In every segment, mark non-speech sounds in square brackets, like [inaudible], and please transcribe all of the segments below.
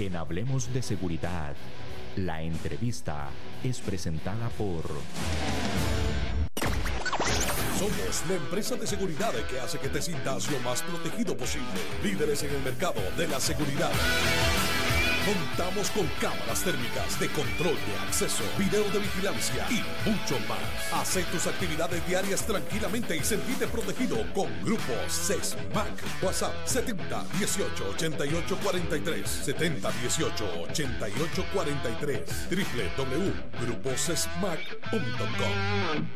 En Hablemos de Seguridad, la entrevista es presentada por... Somos la empresa de seguridad que hace que te sientas lo más protegido posible. Líderes en el mercado de la seguridad. Contamos con cámaras térmicas de control de acceso, video de vigilancia y mucho más. Haz tus actividades diarias tranquilamente y sentirte protegido con Grupo CESMAC. WhatsApp 70 18 88 43 70 18 88 43 www.gruposesmac.com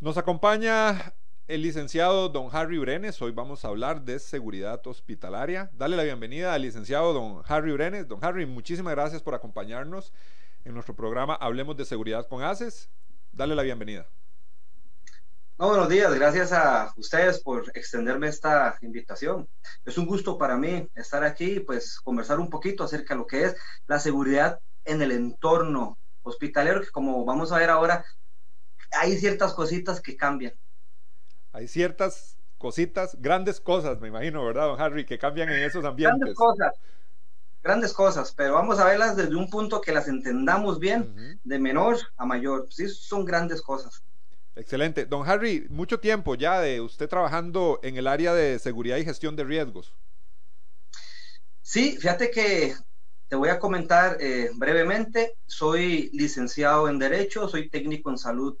Nos acompaña el licenciado don Harry Brenes. Hoy vamos a hablar de seguridad hospitalaria. Dale la bienvenida al licenciado don Harry Brenes. Don Harry, muchísimas gracias por acompañarnos en nuestro programa Hablemos de Seguridad con ACES. Dale la bienvenida. buenos días, gracias a ustedes por extenderme esta invitación. Es un gusto para mí estar aquí y pues conversar un poquito acerca de lo que es la seguridad en el entorno hospitalero, que como vamos a ver ahora, hay ciertas cositas que cambian hay ciertas cositas, grandes cosas, me imagino, ¿verdad, don Harry, que cambian en esos ambientes? Grandes cosas, grandes cosas, pero vamos a verlas desde un punto que las entendamos bien, de menor a mayor. Sí, son grandes cosas. Excelente. Don Harry, mucho tiempo ya de usted trabajando en el área de seguridad y gestión de riesgos. Sí, fíjate que te voy a comentar eh, brevemente. Soy licenciado en Derecho, soy técnico en salud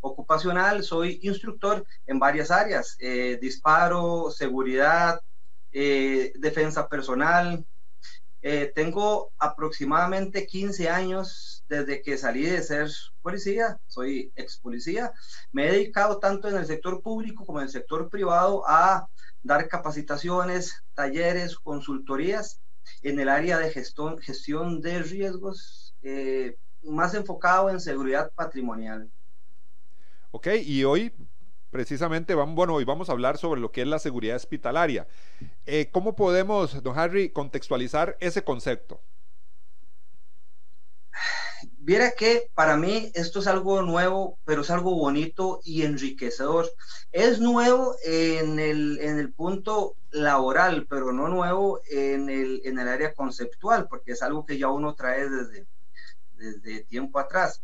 ocupacional, soy instructor en varias áreas, eh, disparo, seguridad, eh, defensa personal. Eh, tengo aproximadamente 15 años desde que salí de ser policía, soy ex policía. Me he dedicado tanto en el sector público como en el sector privado a dar capacitaciones, talleres, consultorías en el área de gestión, gestión de riesgos, más enfocado en seguridad patrimonial. Ok, y hoy precisamente vamos, bueno, hoy vamos a hablar sobre lo que es la seguridad hospitalaria. Eh, ¿Cómo podemos, don Harry, contextualizar ese concepto? Viera que para mí esto es algo nuevo, pero es algo bonito y enriquecedor. Es nuevo en el, en el punto laboral, pero no nuevo en el, en el área conceptual, porque es algo que ya uno trae desde, desde tiempo atrás.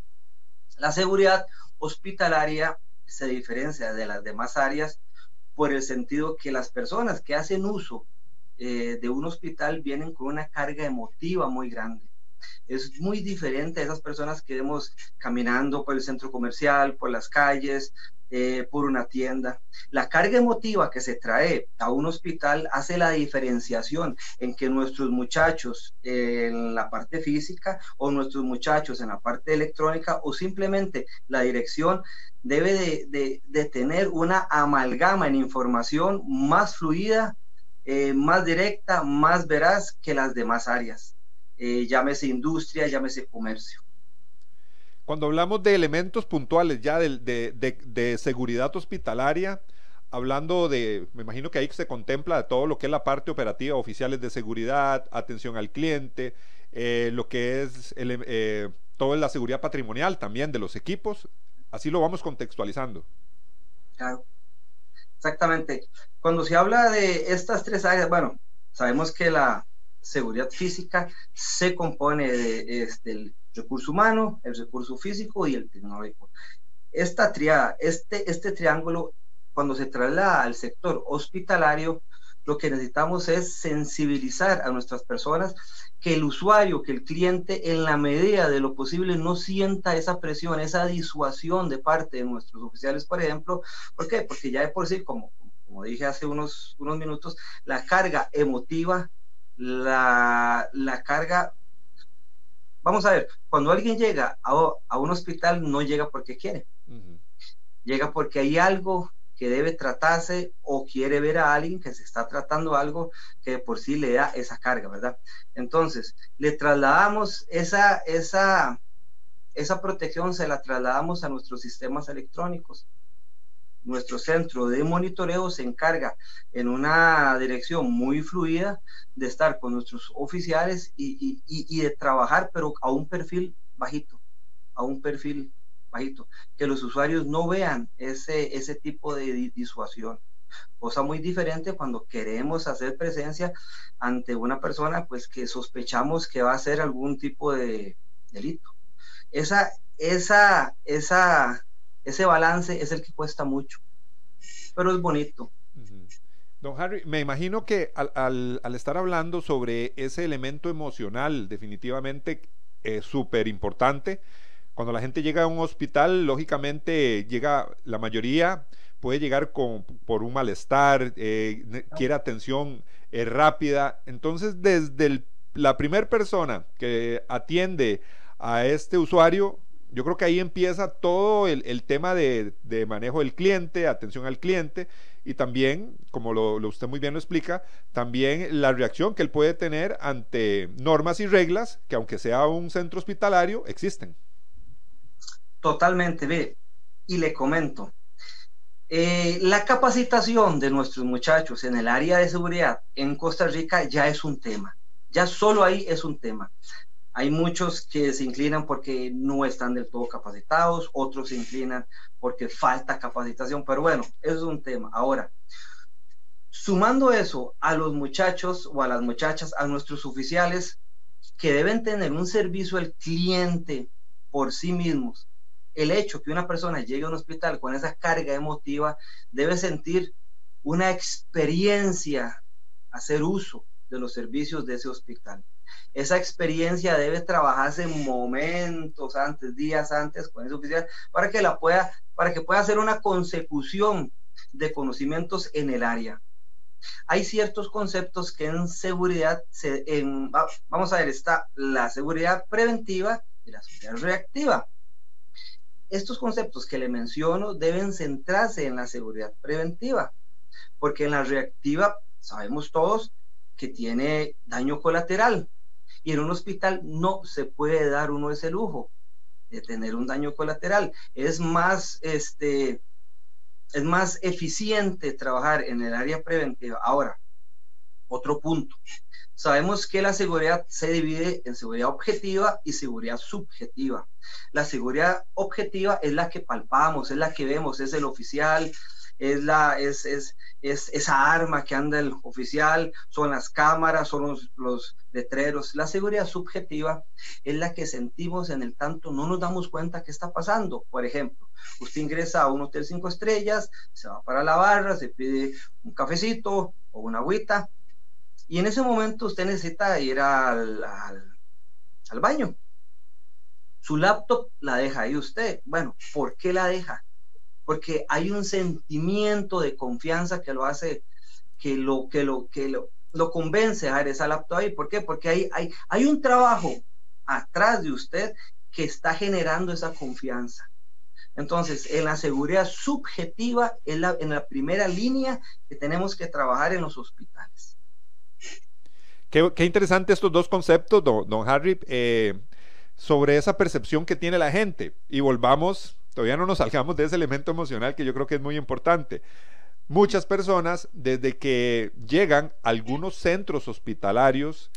La seguridad hospitalaria se diferencia de las demás áreas por el sentido que las personas que hacen uso eh, de un hospital vienen con una carga emotiva muy grande. Es muy diferente a esas personas que vemos caminando por el centro comercial, por las calles, eh, por una tienda. La carga emotiva que se trae a un hospital hace la diferenciación en que nuestros muchachos en la parte física o nuestros muchachos en la parte electrónica o simplemente la dirección debe de, tener una amalgama en información más fluida, eh, más directa, más veraz que las demás áreas. Eh, llámese industria, llámese comercio. Cuando hablamos de elementos puntuales ya de, seguridad hospitalaria, hablando de, me imagino que ahí se contempla todo lo que es la parte operativa, oficiales de seguridad, atención al cliente, eh, lo que es eh, toda la seguridad patrimonial también de los equipos, así lo vamos contextualizando. Claro, exactamente. Cuando se habla de estas tres áreas, bueno, sabemos que la seguridad física se compone de este, recurso humano, el recurso físico y el tecnológico. Esta triada, este, este triángulo, cuando se traslada al sector hospitalario, lo que necesitamos es sensibilizar a nuestras personas que el usuario, que el cliente, en la medida de lo posible, no sienta esa presión, esa disuasión de parte de nuestros oficiales, por ejemplo. ¿Por qué? Porque ya de por sí, como, como dije hace unos, unos minutos, la carga emotiva, la, la carga Vamos a ver, cuando alguien llega a, un hospital no llega porque quiere. Llega porque hay algo que debe tratarse o quiere ver a alguien que se está tratando algo que por sí le da esa carga, ¿verdad? Entonces, le trasladamos esa, esa, esa protección, se la trasladamos a nuestros sistemas electrónicos nuestro centro de monitoreo se encarga en una dirección muy fluida de estar con nuestros oficiales y, de trabajar, pero a un perfil bajito, a un perfil bajito, que los usuarios no vean ese, ese tipo de disuasión. Cosa muy diferente cuando queremos hacer presencia ante una persona pues que sospechamos que va a hacer algún tipo de delito. Esa, esa, esa, ese balance es el que cuesta mucho, pero es bonito. Don Harry, me imagino que al, estar hablando sobre ese elemento emocional, definitivamente es súper importante. Cuando la gente llega a un hospital, lógicamente llega, la mayoría puede llegar con, por un malestar, eh, quiere atención eh, rápida. Entonces, desde la primera persona que atiende a este usuario, yo creo que ahí empieza todo el, tema de, manejo del cliente, atención al cliente y también, como lo, usted muy bien lo explica, también la reacción que él puede tener ante normas y reglas que aunque sea un centro hospitalario, existen. Totalmente, ve, y le comento, eh, la capacitación de nuestros muchachos en el área de seguridad en Costa Rica ya es un tema, ya solo ahí es un tema. Hay muchos que se inclinan porque no están del todo capacitados, otros se inclinan porque falta capacitación, pero bueno, eso es un tema. Ahora, sumando eso a los muchachos o a las muchachas, a nuestros oficiales que deben tener un servicio al cliente por sí mismos, el hecho que una persona llegue a un hospital con esa carga emotiva debe sentir una experiencia, hacer uso de los servicios de ese hospital esa experiencia debe trabajarse momentos antes, días antes con ese oficial, para que la pueda, para que pueda hacer una consecución de conocimientos en el área. Hay ciertos conceptos que en seguridad, vamos a ver, está la seguridad preventiva y la seguridad reactiva. Estos conceptos que le menciono deben centrarse en la seguridad preventiva, porque en la reactiva sabemos todos que tiene daño colateral, y en un hospital no se puede dar uno ese lujo de tener un daño colateral. Es más, este, es más eficiente trabajar en el área preventiva. Ahora, otro punto. Sabemos que la seguridad se divide en seguridad objetiva y seguridad subjetiva. La seguridad objetiva es la que palpamos, es la que vemos, es el oficial, es, la, es, es, es esa arma que anda el oficial, son las cámaras, son los, letreros. La seguridad subjetiva es la que sentimos en el tanto no nos damos cuenta qué está pasando. Por ejemplo, usted ingresa a un hotel cinco estrellas, se va para la barra, se pide un cafecito o una agüita, y en ese momento usted necesita ir al, al, al baño. Su laptop la deja ahí usted. Bueno, ¿por qué la deja? Porque hay un sentimiento de confianza que lo hace, que lo, que lo, que lo, lo convence a esa laptop ahí. ¿Por qué? Porque hay, hay, hay un trabajo atrás de usted que está generando esa confianza. Entonces, en la seguridad subjetiva es la, en la primera línea que tenemos que trabajar en los hospitales. Qué, interesante estos dos conceptos, don, don Harry, eh, sobre esa percepción que tiene la gente. Y volvamos Todavía no nos salgamos de ese elemento emocional que yo creo que es muy importante. Muchas personas, desde que llegan a algunos centros hospitalarios,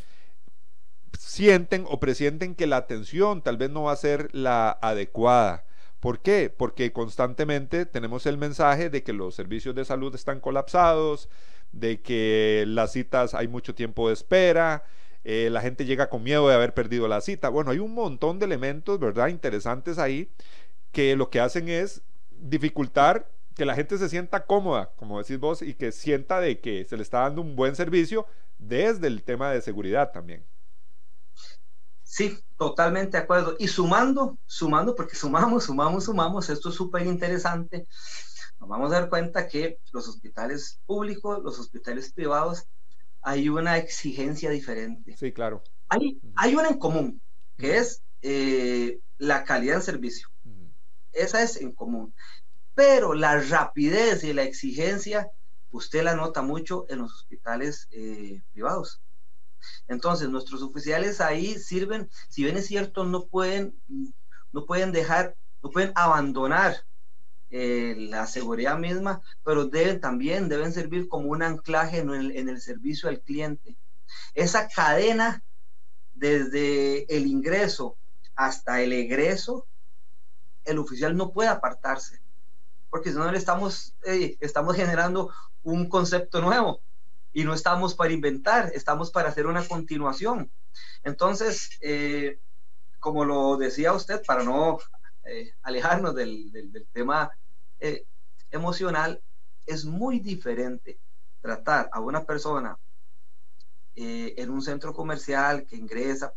sienten o presienten que la atención tal vez no va a ser la adecuada. ¿Por qué? Porque constantemente tenemos el mensaje de que los servicios de salud están colapsados, de que las citas hay mucho tiempo de espera, eh, la gente llega con miedo de haber perdido la cita. Bueno, hay un montón de elementos, ¿verdad? Interesantes ahí que lo que hacen es dificultar que la gente se sienta cómoda, como decís vos, y que sienta de que se le está dando un buen servicio desde el tema de seguridad también. Sí, totalmente de acuerdo. Y sumando, sumando, porque sumamos, sumamos, sumamos, esto es súper interesante. Nos vamos a dar cuenta que los hospitales públicos, los hospitales privados, hay una exigencia diferente. Sí, claro. Hay, hay una en común, que es eh, la calidad del servicio. Esa es en común. Pero la rapidez y la exigencia, usted la nota mucho en los hospitales eh, privados. Entonces, nuestros oficiales ahí sirven, si bien es cierto, no pueden, no pueden dejar, no pueden abandonar eh, la seguridad misma, pero deben también, deben servir como un anclaje en el, en el servicio al cliente. Esa cadena desde el ingreso hasta el egreso el oficial no puede apartarse. porque si no le estamos, eh, estamos generando un concepto nuevo y no estamos para inventar, estamos para hacer una continuación. Entonces, eh, como lo decía usted, para no eh, alejarnos del, del, tema emocional, es muy diferente tratar a una persona en un centro comercial que ingresa,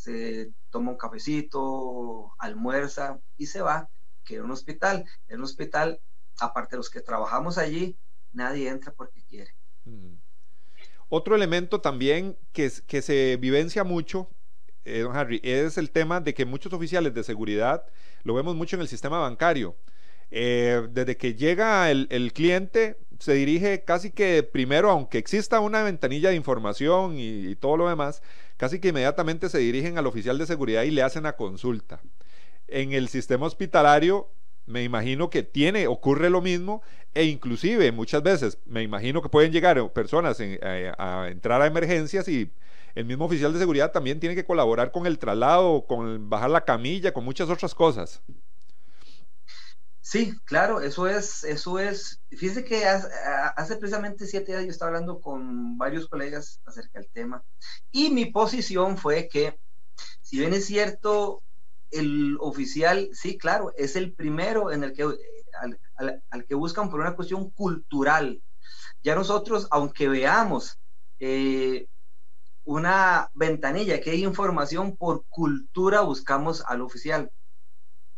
se toma un cafecito, almuerza y se va, que en un hospital. En un hospital, aparte de los que trabajamos allí, nadie entra porque quiere. Mm. Otro elemento también que, se vivencia mucho, eh, don Harry, es el tema de que muchos oficiales de seguridad, lo vemos mucho en el sistema bancario, eh, desde que llega el, cliente, se dirige casi que primero, aunque exista una ventanilla de información y, todo lo demás, casi que inmediatamente se dirigen al oficial de seguridad y le hacen la consulta. En el sistema hospitalario me imagino que tiene, ocurre lo mismo, e inclusive muchas veces me imagino que pueden llegar personas eh, a entrar a emergencias y el mismo oficial de seguridad también tiene que colaborar con el traslado, con bajar la camilla, con muchas otras cosas. Sí, claro, eso es, eso es, fíjese que hace, precisamente siete días yo estaba hablando con varios colegas acerca del tema y mi posición fue que, si bien es cierto, el oficial, sí, claro, es el primero en el que, al, que buscan por una cuestión cultural. Ya nosotros, aunque veamos eh, una ventanilla que hay información por cultura, buscamos al oficial.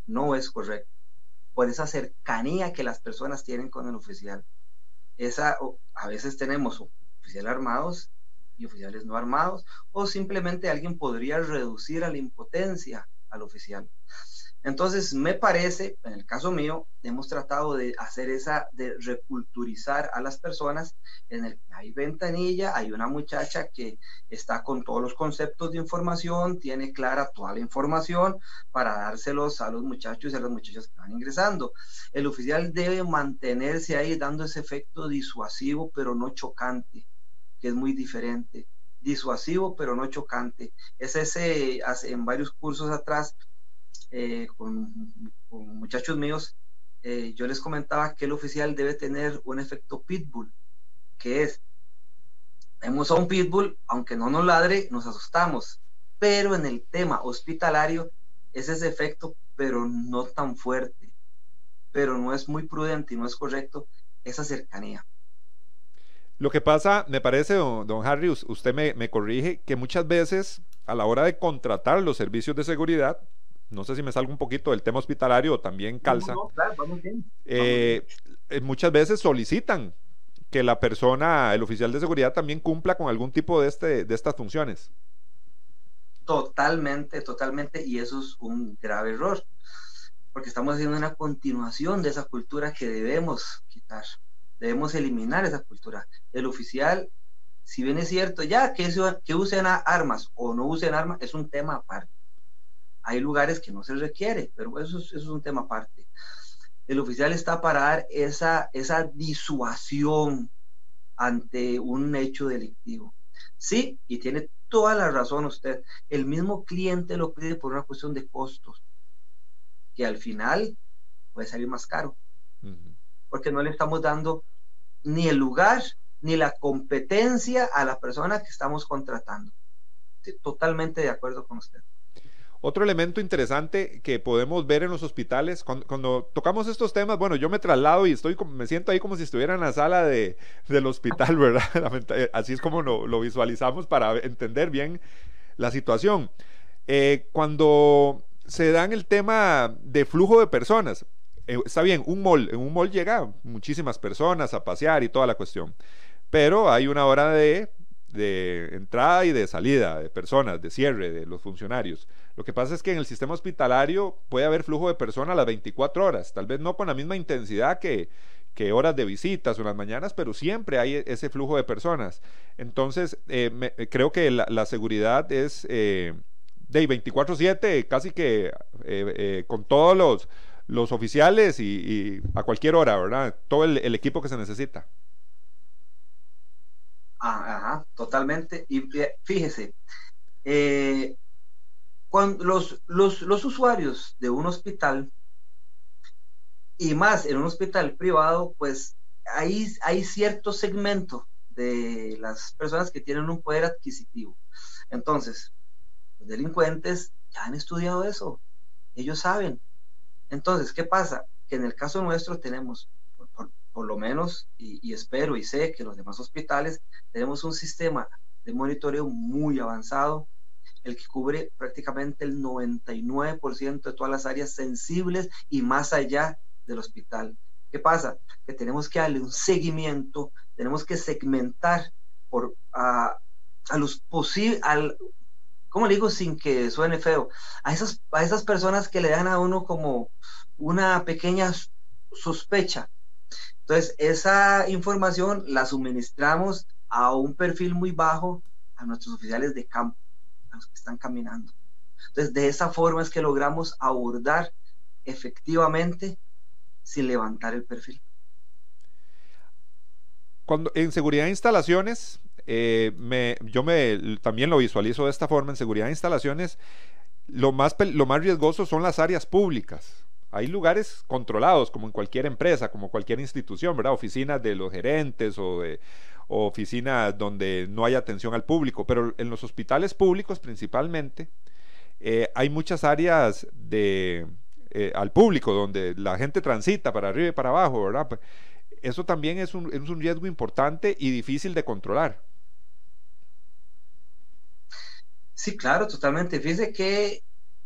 No es correcto por esa cercanía que las personas tienen con el oficial. Esa, a veces tenemos oficiales armados y oficiales no armados, o simplemente alguien podría reducir a la impotencia al oficial. Entonces, me parece, en el caso mío, hemos tratado de hacer esa, de reculturizar a las personas. En el hay ventanilla, hay una muchacha que está con todos los conceptos de información, tiene clara toda la información para dárselos a los muchachos y a las muchachas que van ingresando. El oficial debe mantenerse ahí dando ese efecto disuasivo, pero no chocante, que es muy diferente. Disuasivo, pero no chocante. Es ese, en varios cursos atrás, eh, con, muchachos míos, eh, yo les comentaba que el oficial debe tener un efecto pitbull, que es, vemos a un pitbull, aunque no nos ladre, nos asustamos, pero en el tema hospitalario es ese efecto, pero no tan fuerte, pero no es muy prudente y no es correcto esa cercanía. Lo que pasa, me parece, don, don Harry, usted me, me, corrige, que muchas veces a la hora de contratar los servicios de seguridad, no sé si me salgo un poquito del tema hospitalario también calza. Eh, eh, muchas veces solicitan que la persona, el oficial de seguridad, también cumpla con algún tipo de, este, de estas funciones. Totalmente, totalmente, y eso es un grave error, porque estamos haciendo una continuación de esa cultura que debemos quitar, debemos eliminar esa cultura. El oficial, si bien es cierto, ya que, que usen armas o no usen armas, es un tema aparte hay lugares que no se requiere, pero eso es, un tema aparte. El oficial está para dar esa, esa disuasión ante un hecho delictivo. Sí, y tiene toda la razón usted. El mismo cliente lo pide por una cuestión de costos, que al final puede salir más caro, porque no le estamos dando ni el lugar ni la competencia a la persona que estamos contratando. Totalmente de acuerdo con usted. Otro elemento interesante que podemos ver en los hospitales, cuando, tocamos estos temas, bueno, yo me traslado y estoy, me siento ahí como si estuviera en la sala de, del hospital, [laughs] ¿verdad? Así es como lo, visualizamos para entender bien la situación. Eh, cuando se dan el tema de flujo de personas, eh, está bien, un mall, en un mall llega muchísimas personas a pasear y toda la cuestión, pero hay una hora de de entrada y de salida de personas, de cierre de los funcionarios. Lo que pasa es que en el sistema hospitalario puede haber flujo de personas a las 24 horas, tal vez no con la misma intensidad que, que horas de visitas o las mañanas, pero siempre hay ese flujo de personas. Entonces, eh, creo que la, seguridad es eh, de 24/7, casi que eh, con todos los, los oficiales y, a cualquier hora, ¿verdad? Todo el equipo que se necesita. Ajá, totalmente. Y fíjese, eh, cuando los, los, usuarios de un hospital y más en un hospital privado, pues ahí hay cierto segmento de las personas que tienen un poder adquisitivo. Entonces, los delincuentes ya han estudiado eso, ellos saben. Entonces, ¿qué pasa? Que en el caso nuestro tenemos, por, lo menos, y, espero y sé que los demás hospitales, tenemos un sistema de monitoreo muy avanzado, el que cubre prácticamente el 99% de todas las áreas sensibles y más allá del hospital. ¿Qué pasa? Que tenemos que darle un seguimiento, tenemos que segmentar por, a, a los posibles, ¿cómo le digo sin que suene feo? A esas, a esas personas que le dan a uno como una pequeña sospecha. Entonces, esa información la suministramos a un perfil muy bajo a nuestros oficiales de campo, los que están caminando. Entonces, de esa forma es que logramos abordar efectivamente sin levantar el perfil. Cuando en seguridad de instalaciones, eh, yo también lo visualizo de esta forma, en seguridad de instalaciones, lo más, lo más riesgoso son las áreas públicas. Hay lugares controlados, como en cualquier empresa, como cualquier institución, ¿verdad? Oficinas de los gerentes o, de, oficinas donde no hay atención al público, pero en los hospitales públicos principalmente eh, hay muchas áreas de, eh, al público donde la gente transita para arriba y para abajo, ¿verdad? Pues, eso también es un, es un riesgo importante y difícil de controlar. Sí, claro, totalmente. Fíjese que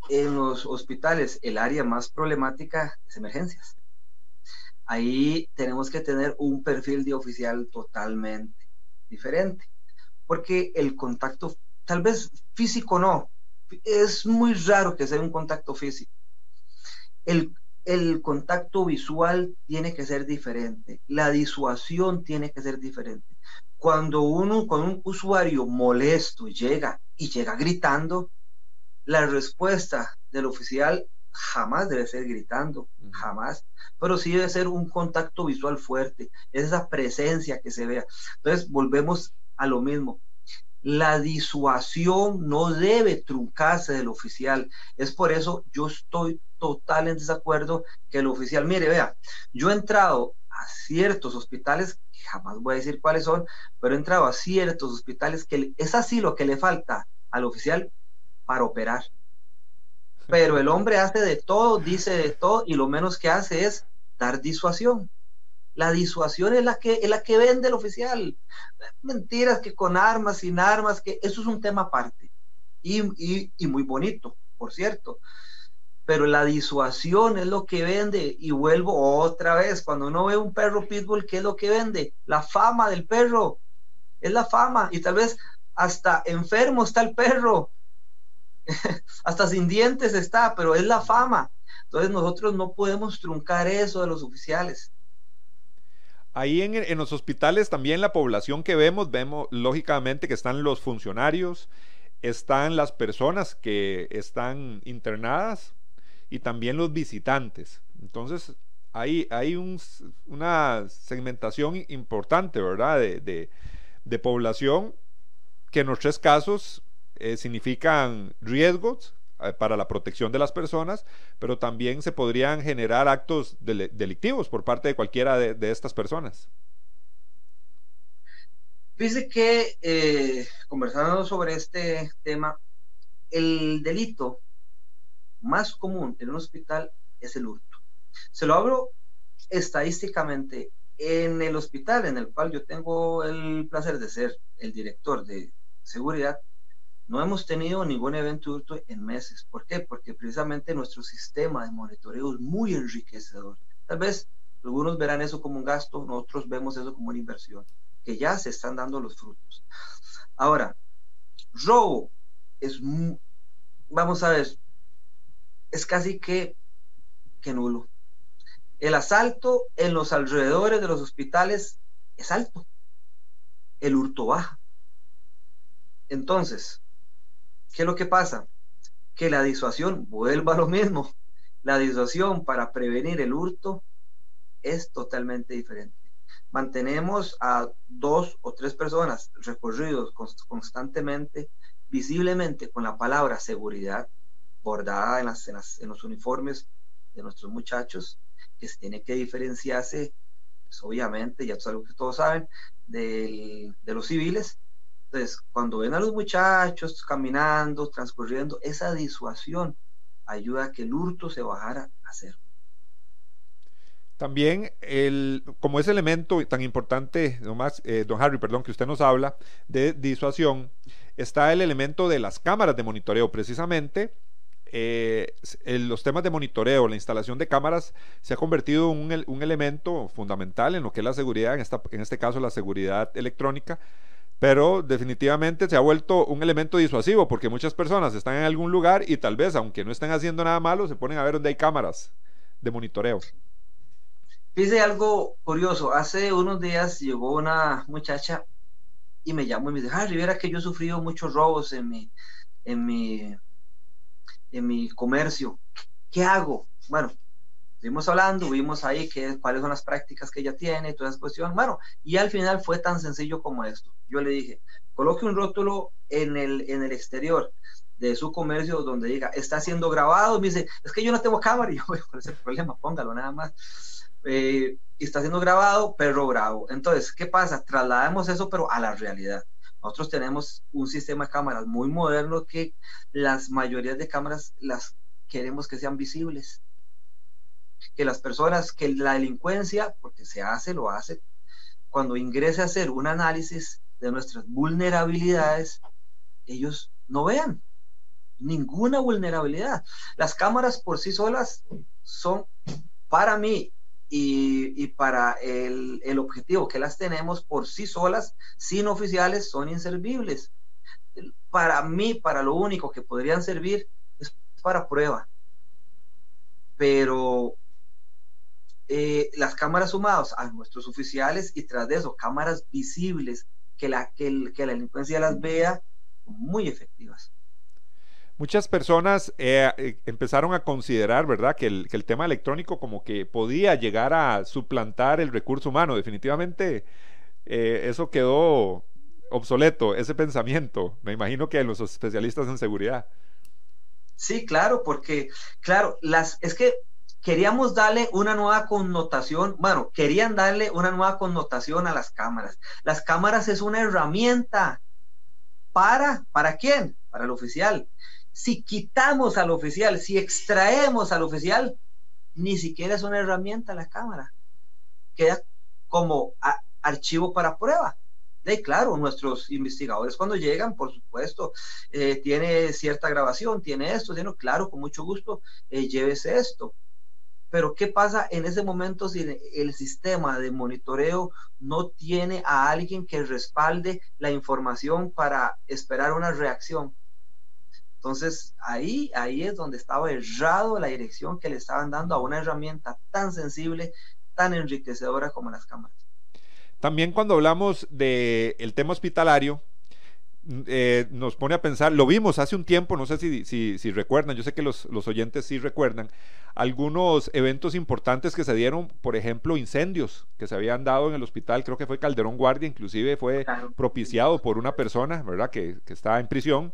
en los hospitales el área más problemática es emergencias. Ahí tenemos que tener un perfil de oficial totalmente diferente, porque el contacto, tal vez físico no, es muy raro que sea un contacto físico. El, el contacto visual tiene que ser diferente, la disuasión tiene que ser diferente. Cuando uno con un usuario molesto llega y llega gritando, la respuesta del oficial jamás debe ser gritando, jamás, pero sí debe ser un contacto visual fuerte, es esa presencia que se vea. Entonces, volvemos a lo mismo. La disuasión no debe truncarse del oficial. Es por eso yo estoy total en desacuerdo que el oficial, mire, vea, yo he entrado a ciertos hospitales, jamás voy a decir cuáles son, pero he entrado a ciertos hospitales que es así lo que le falta al oficial para operar. Pero el hombre hace de todo, dice de todo, y lo menos que hace es dar disuasión. La disuasión es la que, es la que vende el oficial. Mentiras que con armas, sin armas, que eso es un tema aparte. Y, y, y muy bonito, por cierto. Pero la disuasión es lo que vende. Y vuelvo otra vez, cuando uno ve un perro pitbull, ¿qué es lo que vende? La fama del perro. Es la fama. Y tal vez hasta enfermo está el perro, [laughs] hasta sin dientes está, pero es la fama. Entonces nosotros no podemos truncar eso de los oficiales. Ahí en, los hospitales también la población que vemos, vemos lógicamente que están los funcionarios, están las personas que están internadas y también los visitantes. Entonces hay, hay una segmentación importante, ¿verdad? De, de población que en los tres casos eh, significan riesgos eh, para la protección de las personas, pero también se podrían generar actos delictivos por parte de cualquiera de, estas personas. Fíjese que eh, conversando sobre este tema, el delito más común en un hospital es el hurto. Se lo hablo estadísticamente en el hospital en el cual yo tengo el placer de ser el director de seguridad, no hemos tenido ningún evento hurto en meses. ¿Por qué? Porque precisamente nuestro sistema de monitoreo es muy enriquecedor. Tal vez algunos verán eso como un gasto, nosotros vemos eso como una inversión, que ya se están dando los frutos. Ahora, robo es, vamos a ver, es casi que, que nulo. El asalto en los alrededores de los hospitales es alto. El hurto baja. Entonces, ¿qué es lo que pasa? Que la disuasión vuelva a lo mismo. La disuasión para prevenir el hurto es totalmente diferente. Mantenemos a dos o tres personas recorridos constantemente, visiblemente con la palabra seguridad bordada en, las, en los uniformes de nuestros muchachos que se tiene que diferenciarse, pues, obviamente, ya es algo que todos saben, de los civiles. Entonces, cuando ven a los muchachos caminando, transcurriendo, esa disuasión ayuda a que el hurto se bajara a cero. También, el, como ese elemento tan importante, nomás, eh, don Harry, perdón, que usted nos habla de disuasión, está el elemento de las cámaras de monitoreo. Precisamente, eh, los temas de monitoreo, la instalación de cámaras, se ha convertido en un, elemento fundamental en lo que es la seguridad, en este caso la seguridad electrónica, pero definitivamente se ha vuelto un elemento disuasivo porque muchas personas están en algún lugar y tal vez, aunque no estén haciendo nada malo, se ponen a ver dónde hay cámaras de monitoreo. Dice algo curioso. Hace unos días llegó una muchacha y me llamó y me dijo, ah, Rivera, que yo he sufrido muchos robos en mi, en mi, en mi comercio. ¿Qué hago? Bueno, estuvimos hablando, vimos ahí que, cuáles son las prácticas que ella tiene, toda esa cuestión. Bueno, y al final fue tan sencillo como esto. Yo le dije, coloque un rótulo en el, en el exterior de su comercio donde diga, está siendo grabado. Me dice, es que yo no tengo cámara. Y [laughs] yo, ¿cuál es el problema? Póngalo nada más. Eh, está siendo grabado, perro bravo. Entonces, ¿qué pasa? Trasladamos eso, pero a la realidad. Nosotros tenemos un sistema de cámaras muy moderno que las mayorías de cámaras las queremos que sean visibles. Que las personas, que la delincuencia, porque se hace, lo hace, cuando ingrese a hacer un análisis de nuestras vulnerabilidades, ellos no vean ninguna vulnerabilidad. Las cámaras por sí solas son, para mí, y, para el, el, objetivo que las tenemos por sí solas, sin oficiales, son inservibles. Para mí, para lo único que podrían servir es para prueba. Pero eh, las cámaras sumadas a nuestros oficiales y tras de eso cámaras visibles que la, que, que la delincuencia las vea, muy efectivas. Muchas personas eh, eh, empezaron a considerar, ¿verdad?, que el, tema electrónico como que podía llegar a suplantar el recurso humano. Definitivamente eh, eso quedó obsoleto, ese pensamiento. Me imagino que los especialistas en seguridad. Sí, claro, porque, claro, las, es que queríamos darle una nueva connotación, bueno, querían darle una nueva connotación a las cámaras. Las cámaras es una herramienta para, ¿para quién? Para el oficial si quitamos al oficial, si extraemos al oficial, ni siquiera es una herramienta la cámara. Queda como archivo para prueba. De claro, nuestros investigadores cuando llegan, por supuesto, eh, tiene cierta grabación, tiene esto, tiene, claro, con mucho gusto, eh, llévese esto. Pero ¿qué pasa en ese momento si el sistema de monitoreo no tiene a alguien que respalde la información para esperar una reacción? Entonces, ahí, ahí es donde estaba errado la dirección que le estaban dando a una herramienta tan sensible, tan enriquecedora como las cámaras. También cuando hablamos del tema hospitalario, eh, nos pone a pensar, lo vimos hace un tiempo, no sé si, si, recuerdan, yo sé que los, los, oyentes sí recuerdan, algunos eventos importantes que se dieron, por ejemplo, incendios que se habían dado en el hospital, creo que fue Calderón Guardia, inclusive fue propiciado por una persona, ¿verdad?, que, que está en prisión.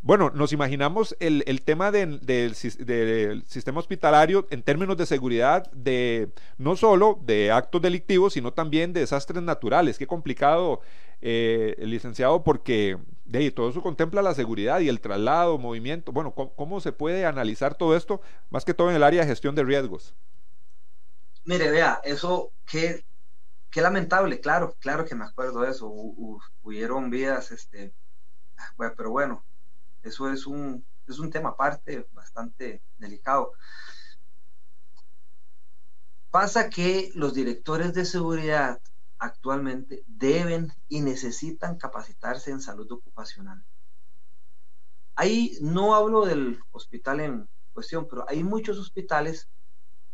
Bueno, nos imaginamos el, tema del, sistema hospitalario en términos de seguridad, de no solo de actos delictivos, sino también de desastres naturales. Qué complicado, eh, el licenciado, porque de todo eso contempla la seguridad y el traslado, movimiento. Bueno, ¿cómo, se puede analizar todo esto, más que todo en el área de gestión de riesgos? Mire, vea, eso qué, qué lamentable, claro, claro que me acuerdo de eso. hubieron vidas, este, bueno, pero bueno, eso es un, es un tema aparte bastante delicado. Pasa que los directores de seguridad actualmente deben y necesitan capacitarse en salud ocupacional. Ahí no hablo del hospital en cuestión, pero hay muchos hospitales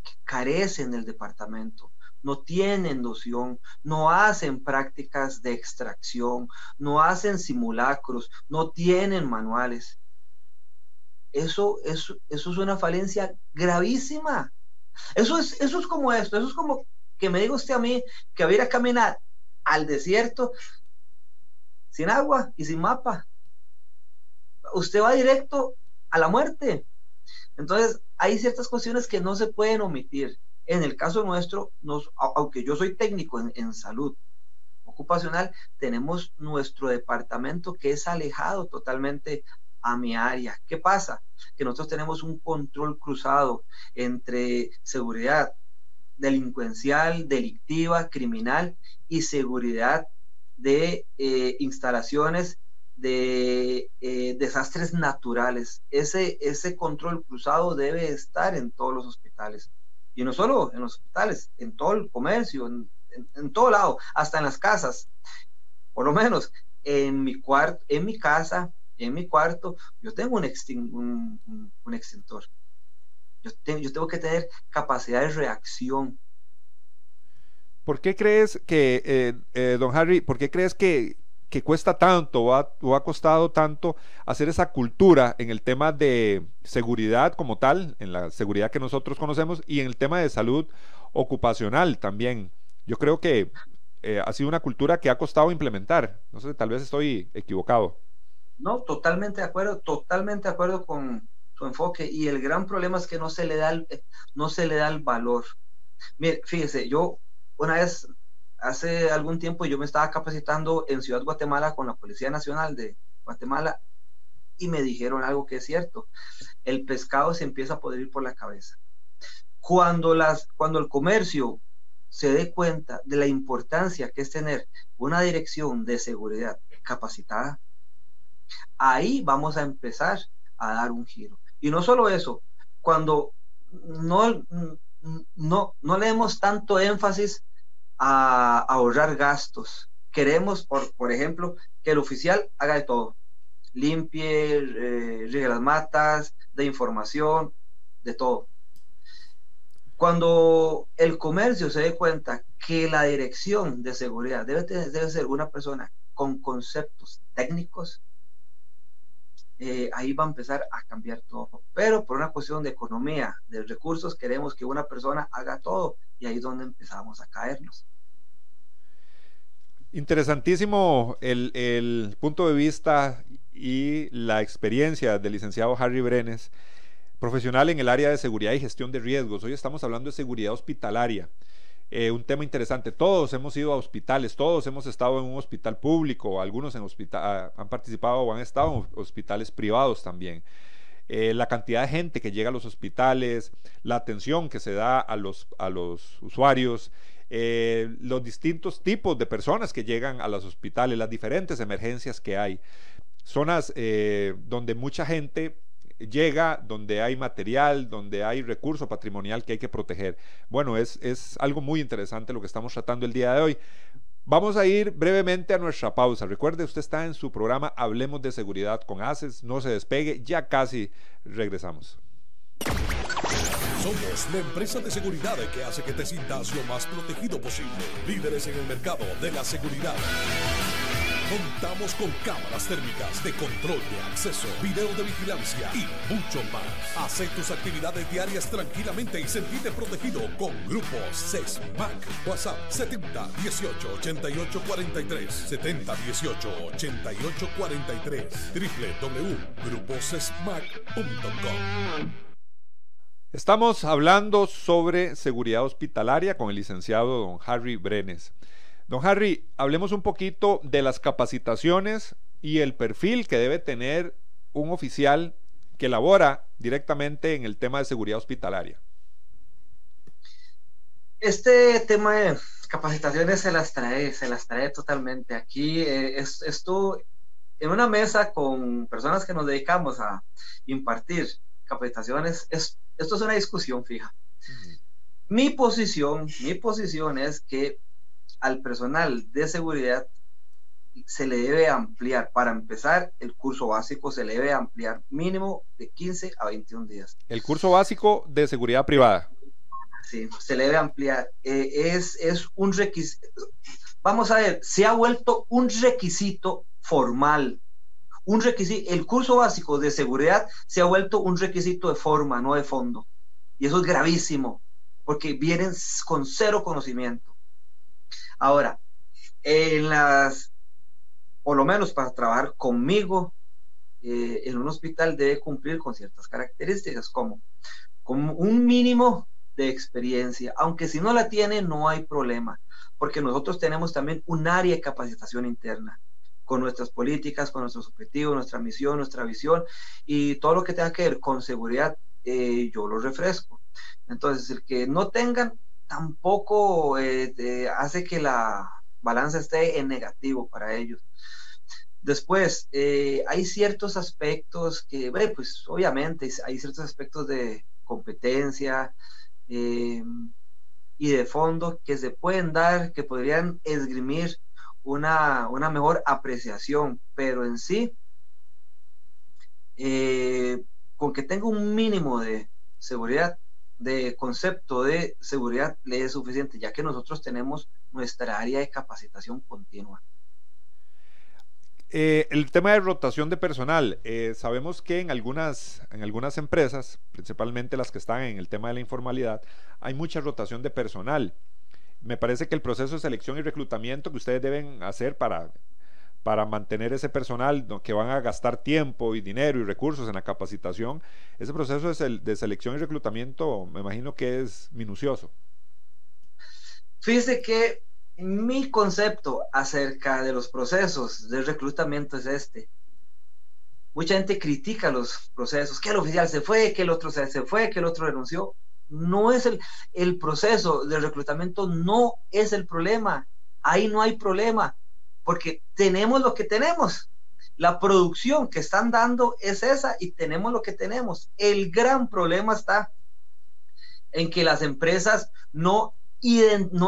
que carecen del departamento no tienen noción, no hacen prácticas de extracción, no hacen simulacros, no tienen manuales. Eso, eso, eso es una falencia gravísima. Eso es, eso es como esto, eso es como que me diga usted a mí que voy a caminar al desierto sin agua y sin mapa. Usted va directo a la muerte. Entonces, hay ciertas cuestiones que no se pueden omitir En el caso nuestro, aunque yo soy técnico en, en salud ocupacional, tenemos nuestro departamento que es alejado totalmente a mi área. ¿Qué pasa? Que nosotros tenemos un control cruzado entre seguridad delincuencial, delictiva, criminal y seguridad de eh, instalaciones de eh, desastres naturales. Ese, ese control cruzado debe estar en todos los hospitales. Y no solo en los hospitales, en todo el comercio, en, todo lado, hasta en las casas. Por lo menos en mi cuarto, en mi casa, en mi cuarto, yo tengo un, extintor. Yo, yo tengo que tener capacidad de reacción. ¿Por qué crees que, eh, eh, don Harry, por qué crees que, que cuesta tanto o ha, costado tanto hacer esa cultura en el tema de seguridad como tal, en la seguridad que nosotros conocemos y en el tema de salud ocupacional también? Yo creo que eh, ha sido una cultura que ha costado implementar. No sé, tal vez estoy equivocado. No, totalmente de acuerdo, totalmente de acuerdo con su enfoque. Y el gran problema es que no se le da el, no se le da el valor. Mire, fíjese, yo una vez, hace algún tiempo, yo me estaba capacitando en Ciudad Guatemala con la Policía Nacional de Guatemala y me dijeron algo que es cierto. El pescado se empieza a podrir por la cabeza. Cuando, las, cuando el comercio se dé cuenta de la importancia que es tener una dirección de seguridad capacitada, ahí vamos a empezar a dar un giro. Y no solo eso, cuando no, no, no le demos tanto énfasis a, ahorrar gastos, queremos, por, por, ejemplo, que el oficial haga de todo, limpie, eh, las matas, de información, de todo. Cuando el comercio se dé cuenta que la dirección de seguridad debe, debe ser una persona con conceptos técnicos, eh, ahí va a empezar a cambiar todo. Pero por una cuestión de economía, de recursos, queremos que una persona haga todo y ahí es donde empezamos a caernos. Interesantísimo el, el punto de vista y la experiencia del licenciado Harry Brenes profesional en el área de seguridad y gestión de riesgos. Hoy estamos hablando de seguridad hospitalaria. Eh, un tema interesante. Todos hemos ido a hospitales, todos hemos estado en un hospital público, algunos en ah, han participado o han estado en hospitales privados también. Eh, la cantidad de gente que llega a los hospitales, la atención que se da a los, a los usuarios, eh, los distintos tipos de personas que llegan a los hospitales, las diferentes emergencias que hay. Zonas donde mucha gente llega, donde hay material, donde hay recurso patrimonial que hay que proteger. Bueno, es, es algo muy interesante lo que estamos tratando el día de hoy. Vamos a ir brevemente a nuestra pausa. Recuerde, usted está en su programa Hablemos de Seguridad con ACES. No se despegue, ya casi regresamos. Somos la empresa de seguridad que hace que te sientas lo más protegido posible. Líderes en el mercado de la seguridad. Contamos con cámaras térmicas de control de acceso, video de vigilancia y mucho más. Haz tus actividades diarias tranquilamente y sentirte protegido con Grupo CESMAC. WhatsApp 70 18 88 43 70 18 88 43 www.gruposesmac.com Estamos hablando sobre seguridad hospitalaria con el licenciado don Harry Brenes. Don Harry, hablemos un poquito de las capacitaciones y el perfil que debe tener un oficial que labora directamente en el tema de seguridad hospitalaria. Este tema de capacitaciones se las trae, se las trae totalmente. Aquí eh, esto en una mesa con personas que nos dedicamos a impartir capacitaciones, es, esto es una discusión fija. Mi posición, mi posición es que al personal de seguridad se le debe ampliar, para empezar, el curso básico se le debe ampliar mínimo de 15 a 21 días. El curso básico de seguridad privada. Sí, se le debe ampliar. Eh, es, es un requisito. Vamos a ver, se ha vuelto un requisito formal. Un requisito, el curso básico de seguridad se ha vuelto un requisito de forma, no de fondo. Y eso es gravísimo, porque vienen con cero conocimiento. Ahora, en las, por lo menos para trabajar conmigo eh, en un hospital debe cumplir con ciertas características, como, como un mínimo de experiencia, aunque si no la tiene no hay problema, porque nosotros tenemos también un área de capacitación interna con nuestras políticas, con nuestros objetivos, nuestra misión, nuestra visión y todo lo que tenga que ver con seguridad, eh, yo lo refresco. Entonces, el que no tengan tampoco eh, hace que la balanza esté en negativo para ellos. Después, eh, hay ciertos aspectos que, pues obviamente hay ciertos aspectos de competencia y de fondo que se pueden dar, que podrían esgrimir una, mejor apreciación, pero en sí, eh, con que tenga un mínimo de seguridad, de concepto de seguridad, le es suficiente, ya que nosotros tenemos nuestra área de capacitación continua. Eh, el tema de rotación de personal, eh, sabemos que en algunas, en algunas empresas, principalmente las que están en el tema de la informalidad, hay mucha rotación de personal me parece que el proceso de selección y reclutamiento que ustedes deben hacer para, para mantener ese personal que van a gastar tiempo y dinero y recursos en la capacitación, ese proceso de, selección y reclutamiento me imagino que es minucioso. Fíjese que mi concepto acerca de los procesos de reclutamiento es este. Mucha gente critica los procesos, que el oficial se fue, que el otro se fue, que el otro renunció no es el, el proceso de reclutamiento, no es el problema. Ahí no hay problema, porque tenemos lo que tenemos. La producción que están dando es esa y tenemos lo que tenemos. El gran problema está en que las empresas no,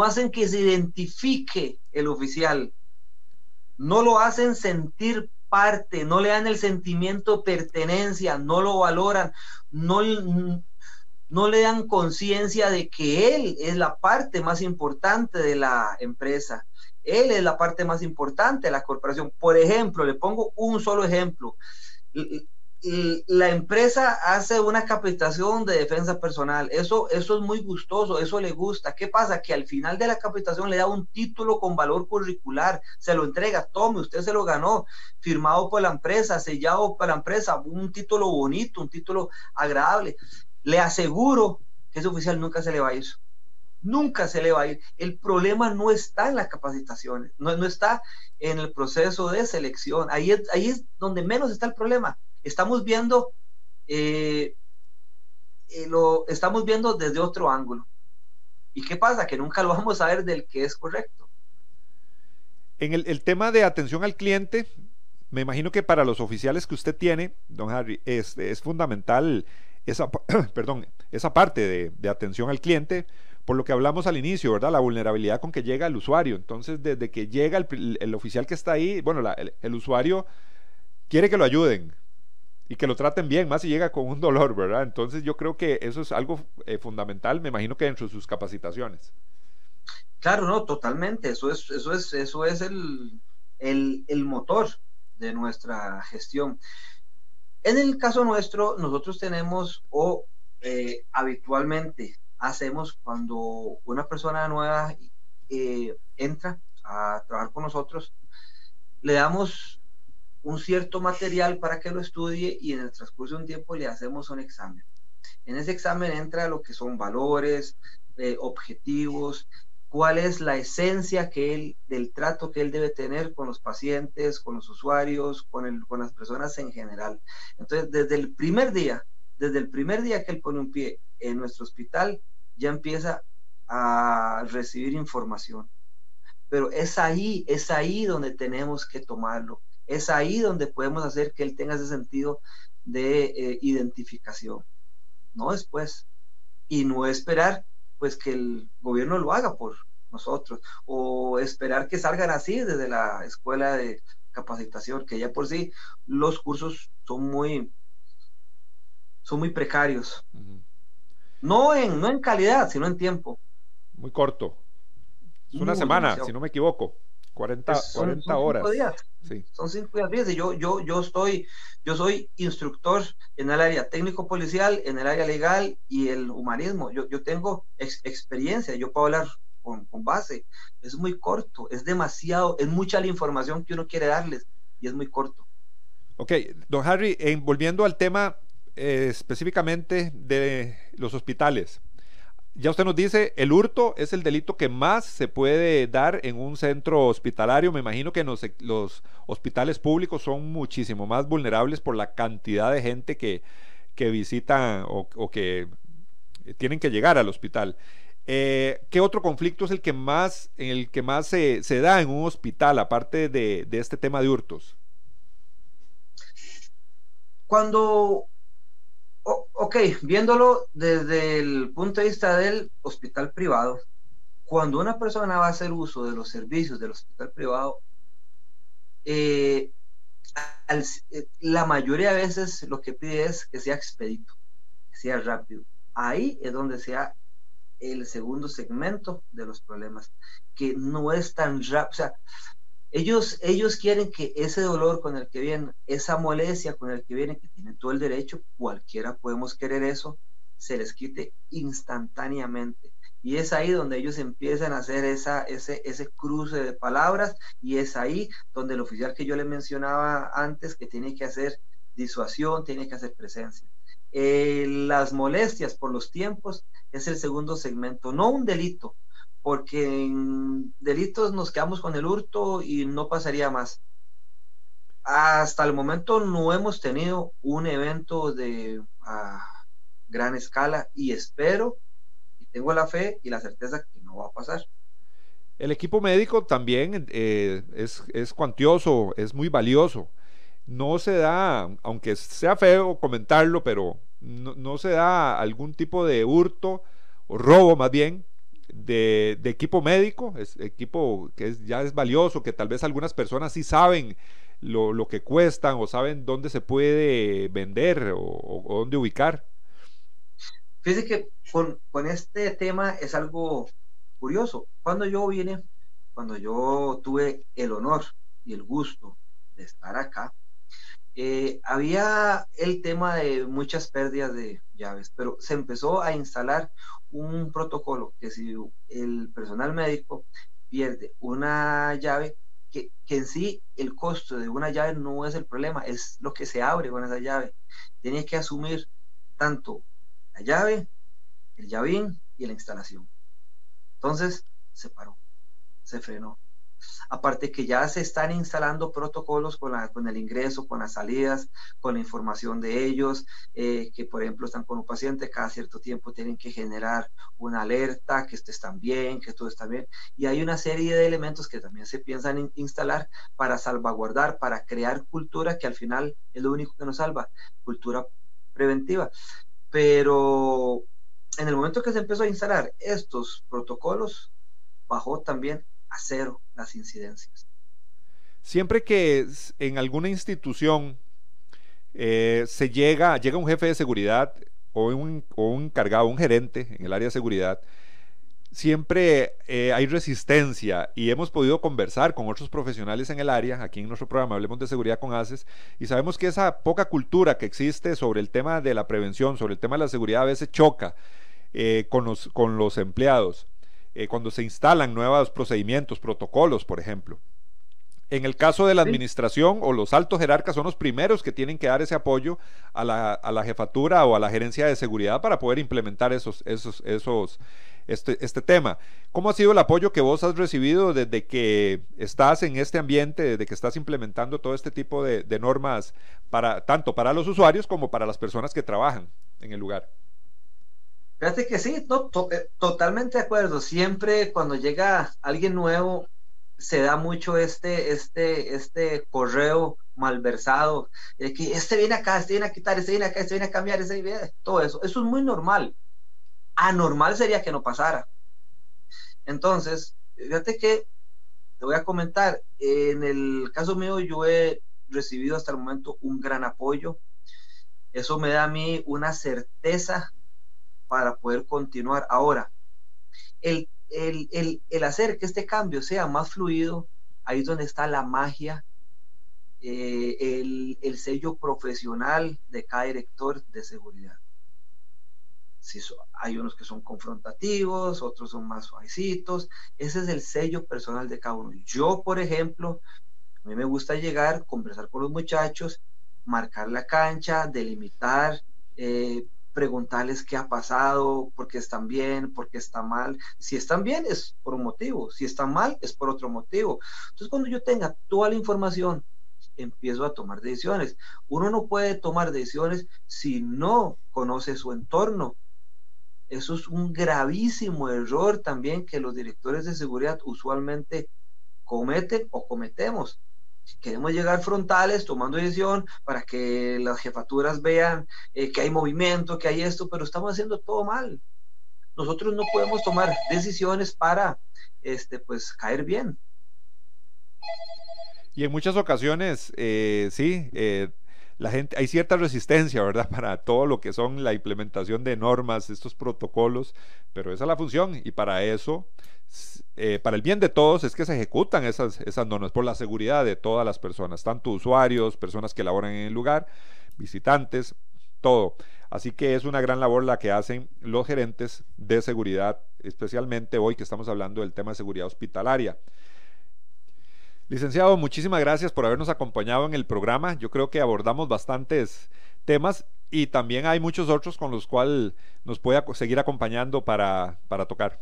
hacen que se identifique el oficial, no lo hacen sentir parte, no le dan el sentimiento de pertenencia, no lo valoran, no le dan conciencia de que él es la parte más importante de la empresa. Él es la parte más importante de la corporación. Por ejemplo, le pongo un solo ejemplo. La empresa hace una capacitación de defensa personal. Eso, eso es muy gustoso, eso le gusta. ¿Qué pasa? Que al final de la capacitación le da un título con valor curricular, se lo entrega, tome, usted se lo ganó, firmado por la empresa, sellado por la empresa, un título bonito, un título agradable. Le aseguro que ese oficial nunca se le va a ir. Nunca se le va a ir. El problema no está en las capacitaciones, no, está en el proceso de selección. Ahí es, ahí es donde menos está el problema. Estamos viendo, eh, eh, lo estamos viendo desde otro ángulo. ¿Y qué pasa? Que nunca lo vamos a ver del que es correcto. En el, tema de atención al cliente, me imagino que para los oficiales que usted tiene, don Harry, es, es fundamental esa, [coughs] perdón, esa parte de, atención al cliente, por lo que hablamos al inicio, ¿verdad? La vulnerabilidad con que llega el usuario. Entonces, desde que llega el, oficial que está ahí, bueno, el, usuario quiere que lo ayuden y que lo traten bien, más si llega con un dolor, ¿verdad? Entonces, yo creo que eso es algo eh, fundamental, me imagino que dentro de sus capacitaciones. Claro, no, totalmente. Eso es, eso es, eso es el, el motor de nuestra gestión. En el caso nuestro, nosotros tenemos o eh, habitualmente hacemos cuando una persona nueva eh, entra a trabajar con nosotros, le damos un cierto material para que lo estudie y en el transcurso de un tiempo le hacemos un examen. En ese examen entra lo que son valores, eh, objetivos, cuál es la esencia que él, del trato que él debe tener con los pacientes, con los usuarios, con, el, con las personas en general. Entonces, desde el primer día, desde el primer día que él pone un pie en nuestro hospital, ya empieza a recibir información. Pero es ahí, es ahí donde tenemos que tomarlo. Es ahí donde podemos hacer que él tenga ese sentido de eh, identificación. No después. Y no esperar pues que el gobierno lo haga por nosotros o esperar que salgan así desde la escuela de capacitación, que ya por sí los cursos son muy son muy precarios. No en no en calidad, sino en tiempo. Muy corto. Es una semana, si no me equivoco. 40, 40 pues, horas. días. Son cinco días. yo, yo, yo estoy, yo soy instructor en el área técnico policial, en el área legal y el humanismo. Yo, yo tengo experiencia, yo puedo hablar con, con, base. Es muy corto, es demasiado, es mucha la información que uno quiere darles y es muy corto. Ok, don Harry, volviendo al tema eh, específicamente de los hospitales. ya usted nos dice, el hurto es el delito que más se puede dar en un centro hospitalario. Me imagino que los, hospitales públicos son muchísimo más vulnerables por la cantidad de gente que, que visitan o, que tienen que llegar al hospital. Eh, ¿Qué otro conflicto es el que más, el que más se, da en un hospital, aparte de este tema de hurtos? Cuando ok, viéndolo desde el punto de vista del hospital privado, cuando una persona va a hacer uso de los servicios del hospital privado, eh, eh, la mayoría de veces lo que pide es que sea expedito, que sea rápido. Ahí es donde sea el segundo segmento de los problemas, que no es tan rápido. O ellos, ellos quieren que ese dolor con el que vienen, esa molestia con el que vienen, que tienen todo el derecho, cualquiera podemos querer eso, se les quite instantáneamente. Y es ahí donde ellos empiezan a hacer esa, ese, ese cruce de palabras y es ahí donde el oficial que yo le mencionaba antes, que tiene que hacer disuasión, tiene que hacer presencia. Eh, las molestias por los tiempos es el segundo segmento, no un delito, porque en delitos nos quedamos con el hurto y no pasaría más. Hasta el momento no hemos tenido un evento de gran escala y espero y tengo la fe y la certeza que no va a pasar. El equipo médico también eh, es, es cuantioso, es muy valioso. No se da, aunque sea feo comentarlo, pero no, no se da algún tipo de hurto o robo más bien de, equipo médico, es equipo que es, ya es valioso, que tal vez algunas personas sí saben lo, que cuestan o saben dónde se puede vender o, dónde ubicar. Fíjese que con, este tema es algo curioso. Cuando yo vine, cuando yo tuve el honor y el gusto de estar acá, eh, había el tema de muchas pérdidas de llaves, pero se empezó a instalar un protocolo que si el personal médico pierde una llave, que, en sí el costo de una llave no es el problema, es lo que se abre con esa llave. Tiene que asumir tanto la llave, el llavín y la instalación. Entonces se paró, se frenó. Aparte que ya se están instalando protocolos con, la, con el ingreso, con las salidas, con la información de ellos, eh, que por ejemplo están con un paciente, cada cierto tiempo tienen que generar una alerta, que esto está bien, que todo está bien. Y hay una serie de elementos que también se piensan instalar para salvaguardar, para crear cultura, que al final es lo único que nos salva, cultura preventiva. Pero en el momento que se empezó a instalar estos protocolos, bajó también cero las incidencias. Siempre que en alguna institución eh, se llega, llega un jefe de seguridad o un, o un encargado, un gerente en el área de seguridad, siempre eh, hay resistencia y hemos podido conversar con otros profesionales en el área, aquí en nuestro programa Hablemos de Seguridad con ACES, y sabemos que esa poca cultura que existe sobre el tema de la prevención, sobre el tema de la seguridad, a veces choca eh, con, los, con los empleados. Eh, cuando se instalan nuevos procedimientos, protocolos, por ejemplo. En el caso de la administración o los altos jerarcas son los primeros que tienen que dar ese apoyo a la, jefatura o a la gerencia de seguridad para poder implementar esos, esos, esos, este, este tema. ¿Cómo ha sido el apoyo que vos has recibido desde que estás en este ambiente, desde que estás implementando todo este tipo de, de normas para tanto para los usuarios como para las personas que trabajan en el lugar? Fíjate que sí, no, eh, totalmente de acuerdo. Siempre cuando llega alguien nuevo, se da mucho este, este, este correo malversado, de que este viene acá, este viene a quitar, este viene acá, este viene a cambiar, este viene, todo eso. Eso es muy normal. Anormal sería que no pasara. Entonces, fíjate que te voy a comentar, en el caso mío yo he recibido hasta el momento un gran apoyo. Eso me da a mí una certeza para poder continuar. Ahora, el, hacer que este cambio sea más fluido, ahí es donde está la magia, eh, el, sello profesional de cada director de seguridad. Si hay unos que son confrontativos, otros son más suavecitos. Ese es el sello personal de cada uno. Yo, por ejemplo, a mí me gusta llegar, conversar con los muchachos, marcar la cancha, delimitar, eh, preguntarles qué ha pasado, por qué están bien, por qué está mal. Si están bien es por un motivo, si están mal es por otro motivo. Entonces, cuando yo tenga toda la información, empiezo a tomar decisiones. Uno no puede tomar decisiones si no conoce su entorno. Eso es un gravísimo error también que los directores de seguridad usualmente cometen o cometemos. Queremos llegar frontales tomando decisión para que las jefaturas vean eh, que hay movimiento, que hay esto, pero estamos haciendo todo mal. Nosotros no podemos tomar decisiones para este, pues, caer bien. Y en muchas ocasiones, eh, sí, eh, la gente, hay cierta resistencia, ¿verdad? [laughs] Para todo lo que son la implementación de normas, estos protocolos, pero esa es la función y para eso eh, para el bien de todos es que se ejecutan esas, esas normas por la seguridad de todas las personas, tanto usuarios, personas que laboran en el lugar, visitantes, todo. Así que es una gran labor la que hacen los gerentes de seguridad, especialmente hoy que estamos hablando del tema de seguridad hospitalaria. Licenciado, muchísimas gracias por habernos acompañado en el programa. Yo creo que abordamos bastantes temas y también hay muchos otros con los cuales nos puede seguir acompañando para, para tocar.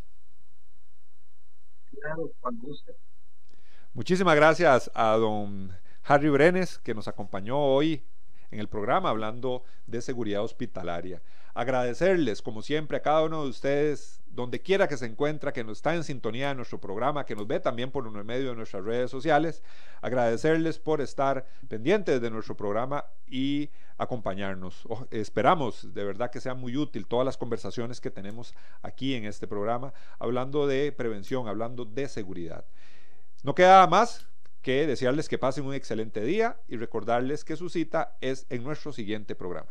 Muchísimas gracias a don Harry Brenes que nos acompañó hoy en el programa hablando de seguridad hospitalaria. Agradecerles, como siempre, a cada uno de ustedes, donde quiera que se encuentra, que nos está en sintonía de nuestro programa, que nos ve también por medio de nuestras redes sociales. Agradecerles por estar pendientes de nuestro programa y acompañarnos. esperamos de verdad que sea muy útil todas las conversaciones que tenemos aquí en este programa, hablando de prevención, hablando de seguridad. No queda más que desearles que pasen un excelente día y recordarles que su cita es en nuestro siguiente programa.